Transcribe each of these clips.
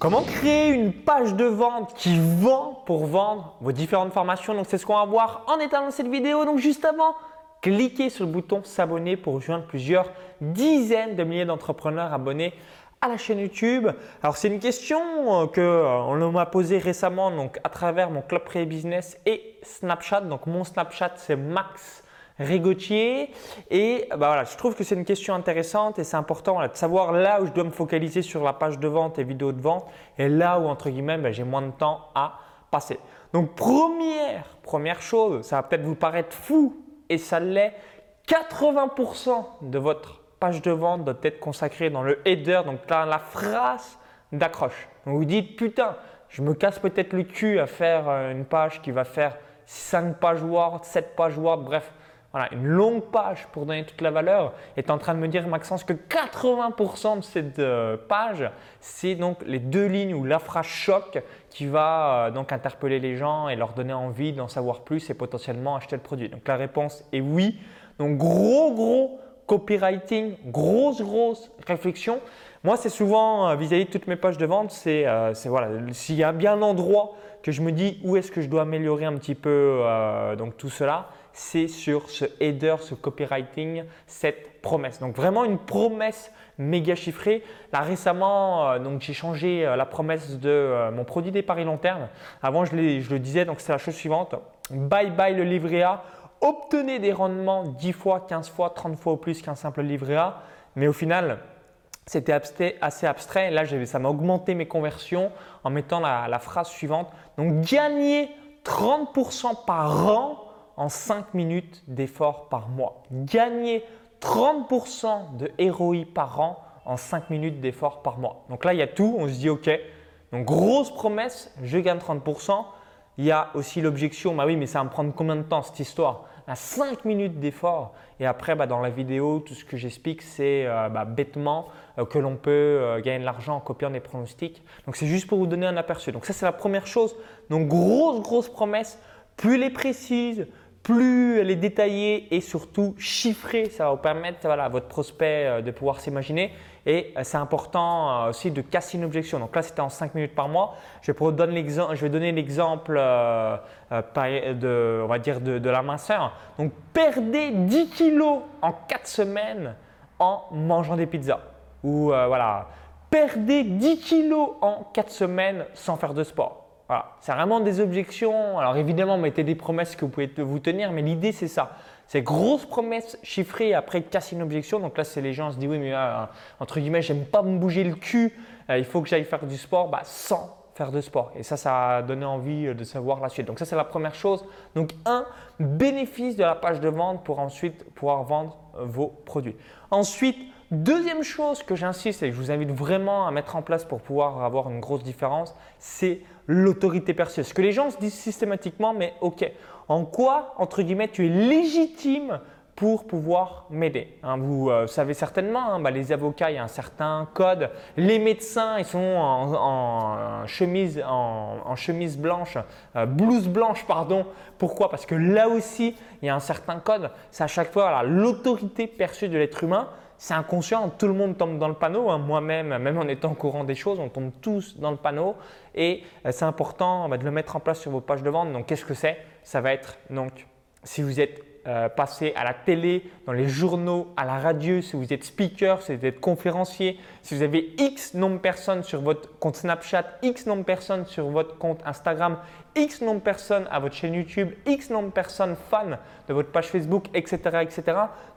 Comment créer une page de vente qui vend pour vendre vos différentes formations? Donc c'est ce qu'on va voir en état dans cette vidéo. Donc juste avant, cliquez sur le bouton s'abonner pour rejoindre plusieurs dizaines de milliers d'entrepreneurs abonnés à la chaîne YouTube. Alors c'est une question euh, que euh, on m'a posée récemment donc à travers mon club pré business et Snapchat. Donc mon Snapchat c'est Max Rigotier. Et bah voilà, je trouve que c'est une question intéressante et c'est important de savoir là où je dois me focaliser sur la page de vente et vidéo de vente et là où entre guillemets bah, j'ai moins de temps à passer. Donc première, première chose, ça va peut-être vous paraître fou et ça l'est, 80% de votre page de vente doit être consacrée dans le header, donc dans la phrase d'accroche. Donc vous dites putain, je me casse peut-être le cul à faire euh, une page qui va faire 5 pages Word, 7 pages Word, bref, voilà, une longue page pour donner toute la valeur, est en train de me dire, Maxence, que 80% de cette euh, page, c'est donc les deux lignes ou la phrase choc qui va euh, donc interpeller les gens et leur donner envie d'en savoir plus et potentiellement acheter le produit. Donc la réponse est oui. Donc gros, gros copywriting, grosse, grosse réflexion. Moi, c'est souvent euh, vis-à-vis de toutes mes pages de vente, c'est voilà, s'il y a bien un endroit que je me dis où est-ce que je dois améliorer un petit peu donc tout cela, c'est sur ce header, ce copywriting, cette promesse. Donc vraiment une promesse méga chiffrée. Là récemment, euh, j'ai changé euh, la promesse de euh, mon produit des paris long terme. Avant, je, le disais, donc c'est la chose suivante. Bye bye le livret A. Obtenez des rendements 10 fois, 15 fois, 30 fois au plus qu'un simple livret A. Mais au final, c'était assez abstrait. Là, ça m'a augmenté mes conversions en mettant la, la phrase suivante. Donc, gagner 30% par an en 5 minutes d'effort par mois. Gagner 30% de ROI par an en 5 minutes d'effort par mois. Donc là, il y a tout. On se dit, OK, donc grosse promesse, je gagne 30%. Il y a aussi l'objection, bah oui, mais ça va me prendre combien de temps cette histoire? À 5 minutes d'effort. Et après, bah, dans la vidéo, tout ce que j'explique, c'est euh, bah, bêtement euh, que l'on peut euh, gagner de l'argent en copiant des pronostics. Donc c'est juste pour vous donner un aperçu. Donc ça, c'est la première chose. Donc grosse, grosse promesse. Plus elle est précise, plus elle est détaillée et surtout chiffrée, ça va vous permettre voilà, à votre prospect euh, de pouvoir s'imaginer. Et euh, c'est important euh, aussi de casser une objection. Donc là, c'était en 5 minutes par mois. Je vais, donner l'exemple de, on va dire de, la minceur. Donc, perdez 10 kilos en 4 semaines en mangeant des pizzas. Ou voilà, perdez 10 kilos en 4 semaines sans faire de sport. Voilà, c'est vraiment des objections. Alors évidemment, mettez des promesses que vous pouvez vous tenir, mais l'idée c'est ça. C'est grosse promesse chiffrée après casser une objection. Donc là, c'est les gens se disent oui, mais euh, entre guillemets, j'aime pas me bouger le cul. Euh, il faut que j'aille faire du sport, bah, sans faire de sport. Et ça, ça a donné envie euh, de savoir la suite. Donc ça, c'est la première chose. Donc un bénéfice de la page de vente pour ensuite pouvoir vendre vos produits. Ensuite, Deuxième chose que j'insiste et que je vous invite vraiment à mettre en place pour pouvoir avoir une grosse différence, c'est l'autorité perçue. Ce que les gens se disent systématiquement, mais ok, en quoi, entre guillemets, tu es légitime pour pouvoir m'aider. Hein, vous euh, savez certainement, hein, bah, les avocats, il y a un certain code. Les médecins, ils sont en, chemise, en, chemise blanche, euh, blouse blanche, pardon. Pourquoi? Parce que là aussi, il y a un certain code. C'est à chaque fois l'autorité perçue de l'être humain c'est inconscient, tout le monde tombe dans le panneau, hein. moi-même, même en étant au courant des choses, on tombe tous dans le panneau et euh, c'est important bah, de le mettre en place sur vos pages de vente. Donc qu'est-ce que c'est? Ça va être donc si vous êtes euh, passé à la télé, dans les journaux, à la radio, si vous êtes speaker, si vous êtes conférencier, si vous avez X nombre de personnes sur votre compte Snapchat, X nombre de personnes sur votre compte Instagram, X nombre de personnes à votre chaîne YouTube, X nombre de personnes fans de votre page Facebook, etc. etc.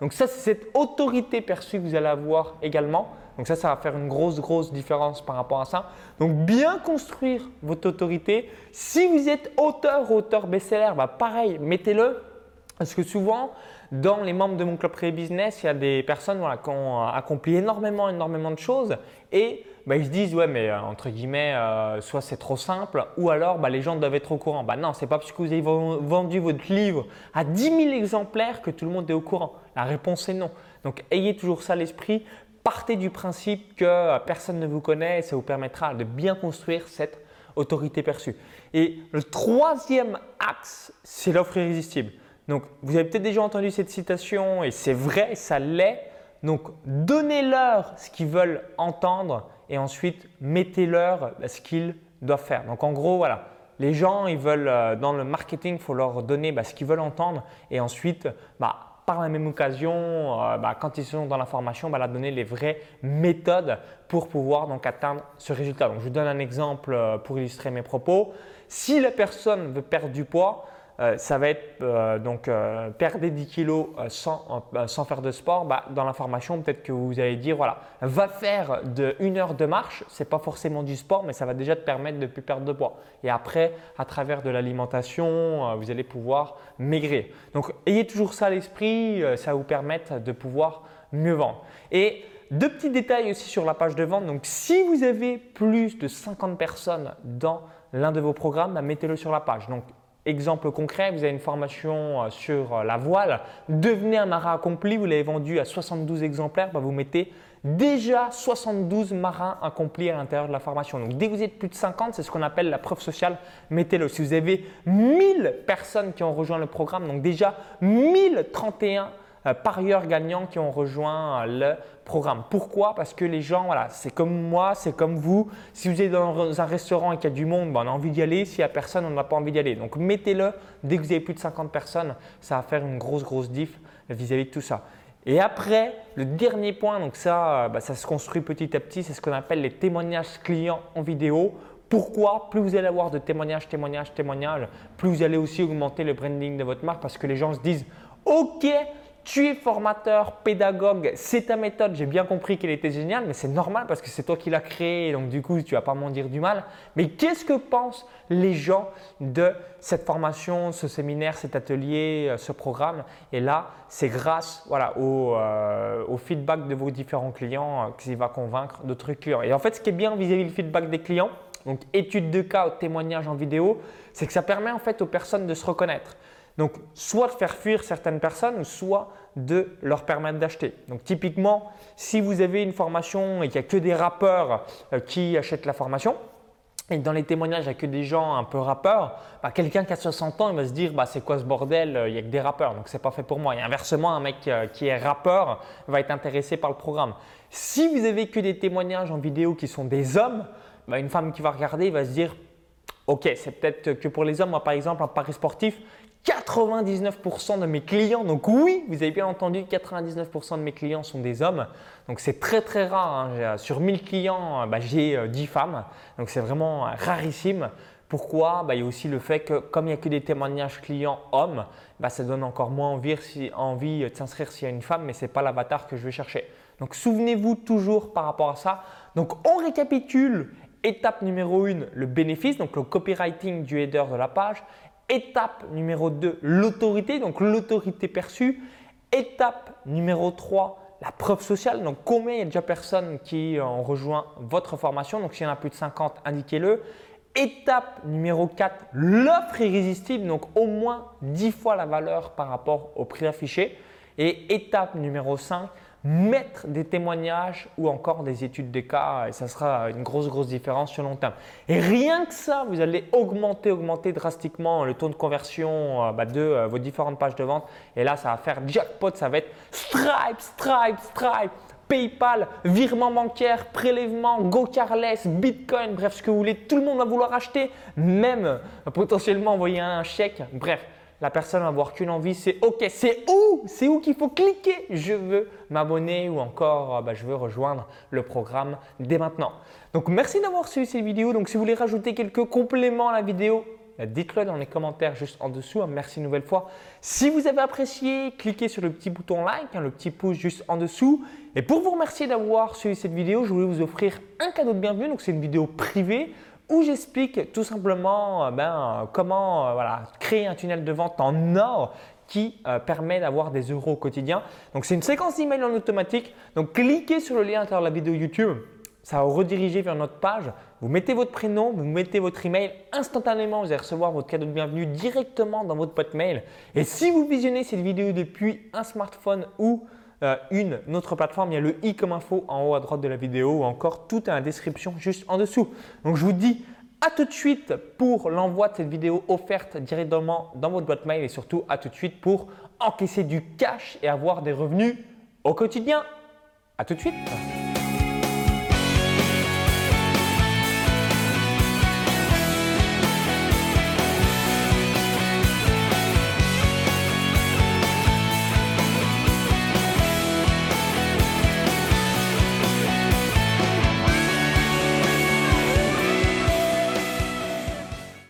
Donc ça, c'est cette autorité perçue que vous allez avoir également. Donc ça, ça va faire une grosse, grosse différence par rapport à ça. Donc bien construire votre autorité. Si vous êtes auteur, auteur best-seller, bah pareil, mettez-le parce que souvent, dans les membres de mon club pré business, il y a des personnes qui ont euh, accompli énormément, énormément de choses et bah, ils se disent ouais mais euh, entre guillemets euh, soit c'est trop simple ou alors bah, les gens doivent être au courant. Bah non, c'est pas parce que vous avez vendu votre livre à 10 000 exemplaires que tout le monde est au courant. La réponse est non. Donc ayez toujours ça à l'esprit. Partez du principe que personne ne vous connaît et ça vous permettra de bien construire cette autorité perçue. Et le troisième axe, c'est l'offre irrésistible. Donc, vous avez peut-être déjà entendu cette citation et c'est vrai, ça l'est. Donc, donnez-leur ce qu'ils veulent entendre et ensuite mettez-leur bah, ce qu'ils doivent faire. Donc en gros, voilà, les gens, ils veulent, euh, dans le marketing, il faut leur donner bah, ce qu'ils veulent entendre et ensuite, bah, par la même occasion, euh, quand ils sont dans la formation, leur donner les vraies méthodes pour pouvoir donc atteindre ce résultat. Donc, je vous donne un exemple euh, pour illustrer mes propos. Si la personne veut perdre du poids, euh, ça va être euh, donc euh, perdre 10 kilos sans, sans, faire de sport. Bah, dans la formation, peut-être que vous allez dire voilà, va faire une heure de marche. C'est pas forcément du sport, mais ça va déjà te permettre de plus perdre de poids. Et après, à travers de l'alimentation, vous allez pouvoir maigrir. Donc, ayez toujours ça à l'esprit. ça va vous permettre de pouvoir mieux vendre. Et deux petits détails aussi sur la page de vente. Donc, si vous avez plus de 50 personnes dans l'un de vos programmes, bah, mettez-le sur la page. Donc, Exemple concret, vous avez une formation euh, sur euh, la voile, devenez un marin accompli, vous l'avez vendu à 72 exemplaires, bah, vous mettez déjà 72 marins accomplis à l'intérieur de la formation. Donc dès que vous êtes plus de 50, c'est ce qu'on appelle la preuve sociale, mettez-le. Si vous avez 1000 personnes qui ont rejoint le programme, donc déjà 1031 euh, parieurs gagnants qui ont rejoint le programme. Pourquoi? Parce que les gens, voilà, c'est comme moi, c'est comme vous. Si vous êtes dans un restaurant et qu'il y a du monde, ben, on a envie d'y aller. S'il n'y a personne, on n'a pas envie d'y aller. Donc mettez-le dès que vous avez plus de 50 personnes. Ça va faire une grosse, grosse diff vis-à-vis de tout ça. Et après, le dernier point, donc ça, ben, ça se construit petit à petit, c'est ce qu'on appelle les témoignages clients en vidéo. Pourquoi? Plus vous allez avoir de témoignages, témoignages, témoignages, plus vous allez aussi augmenter le branding de votre marque parce que les gens se disent Ok, tu es formateur, pédagogue, c'est ta méthode, j'ai bien compris qu'elle était géniale, mais c'est normal parce que c'est toi qui l'as créée, donc du coup, tu vas pas m'en dire du mal. Mais qu'est-ce que pensent les gens de cette formation, ce séminaire, cet atelier, euh, ce programme? Et là, c'est grâce voilà, au, euh, feedback de vos différents clients euh, qui va convaincre d'autres clients. Et en fait, ce qui est bien vis-à-vis du feedback des clients, donc étude de cas témoignage en vidéo, c'est que ça permet en fait aux personnes de se reconnaître. Donc, soit de faire fuir certaines personnes, soit de leur permettre d'acheter. Donc, typiquement, si vous avez une formation et qu'il n'y a que des rappeurs euh, qui achètent la formation, et dans les témoignages, il n'y a que des gens un peu rappeurs, bah, quelqu'un qui a 60 ans, il va se dire bah, c'est quoi ce bordel Il n'y a que des rappeurs, donc c'est pas fait pour moi. Et inversement, un mec euh, qui est rappeur va être intéressé par le programme. Si vous avez que des témoignages en vidéo qui sont des hommes, bah, une femme qui va regarder va se dire Ok, c'est peut-être que pour les hommes, moi par exemple, en Paris sportif, 99% de mes clients, donc oui, vous avez bien entendu, 99% de mes clients sont des hommes. Donc c'est très très rare. Hein. Sur 1000 clients, bah, j'ai 10 euh, femmes. Donc c'est vraiment rarissime. Pourquoi? Bah, Il y a aussi le fait que comme il n'y a que des témoignages clients hommes, bah, ça donne encore moins envie, envie de s'inscrire s'il y a une femme, mais ce n'est pas l'avatar que je vais chercher. Donc souvenez-vous toujours par rapport à ça. Donc on récapitule Étape numéro 1, le bénéfice, donc le copywriting du header de la page. Étape numéro 2, l'autorité, donc l'autorité perçue. Étape numéro 3, la preuve sociale. Donc combien il y a déjà personnes qui ont rejoint votre formation? Donc s'il y en a plus de 50, indiquez-le. Étape numéro 4, l'offre irrésistible, donc au moins 10 fois la valeur par rapport au prix affiché. Et étape numéro 5, mettre des témoignages ou encore des études de cas et ça sera une grosse grosse différence sur long terme. Et rien que ça, vous allez augmenter augmenter drastiquement le taux de conversion euh, bah, de euh, vos différentes pages de vente et là ça va faire jackpot, ça va être Stripe, Stripe, Stripe. PayPal, virement bancaire, prélèvement, GoCarless, Bitcoin, bref, ce que vous voulez, tout le monde va vouloir acheter, même euh, potentiellement envoyer un chèque, bref, la personne va avoir qu'une envie, c'est OK, c'est où C'est où qu'il faut cliquer? Je veux m'abonner ou encore euh, bah, je veux rejoindre le programme dès maintenant. Donc merci d'avoir suivi cette vidéo. Donc si vous voulez rajouter quelques compléments à la vidéo, bah, dites-le dans les commentaires juste en dessous. Hein. Merci une nouvelle fois. Si vous avez apprécié, cliquez sur le petit bouton like, hein, le petit pouce juste en dessous. Et pour vous remercier d'avoir suivi cette vidéo, je voulais vous offrir un cadeau de bienvenue. Donc c'est une vidéo privée où j'explique tout simplement euh, ben, comment euh, créer un tunnel de vente en or qui euh, permet d'avoir des euros au quotidien. Donc c'est une séquence d'email en automatique. Donc cliquez sur le lien à l'intérieur de la vidéo YouTube. Ça va vous rediriger vers notre page. Vous mettez votre prénom, vous mettez votre email. Instantanément, vous allez recevoir votre cadeau de bienvenue directement dans votre boîte mail. Et si vous visionnez cette vidéo depuis un smartphone ou euh, une autre plateforme, il y a le i comme info en haut à droite de la vidéo ou encore tout est en description juste en dessous. Donc je vous dis à tout de suite pour l'envoi de cette vidéo offerte directement dans votre boîte mail et surtout à tout de suite pour encaisser du cash et avoir des revenus au quotidien. À tout de suite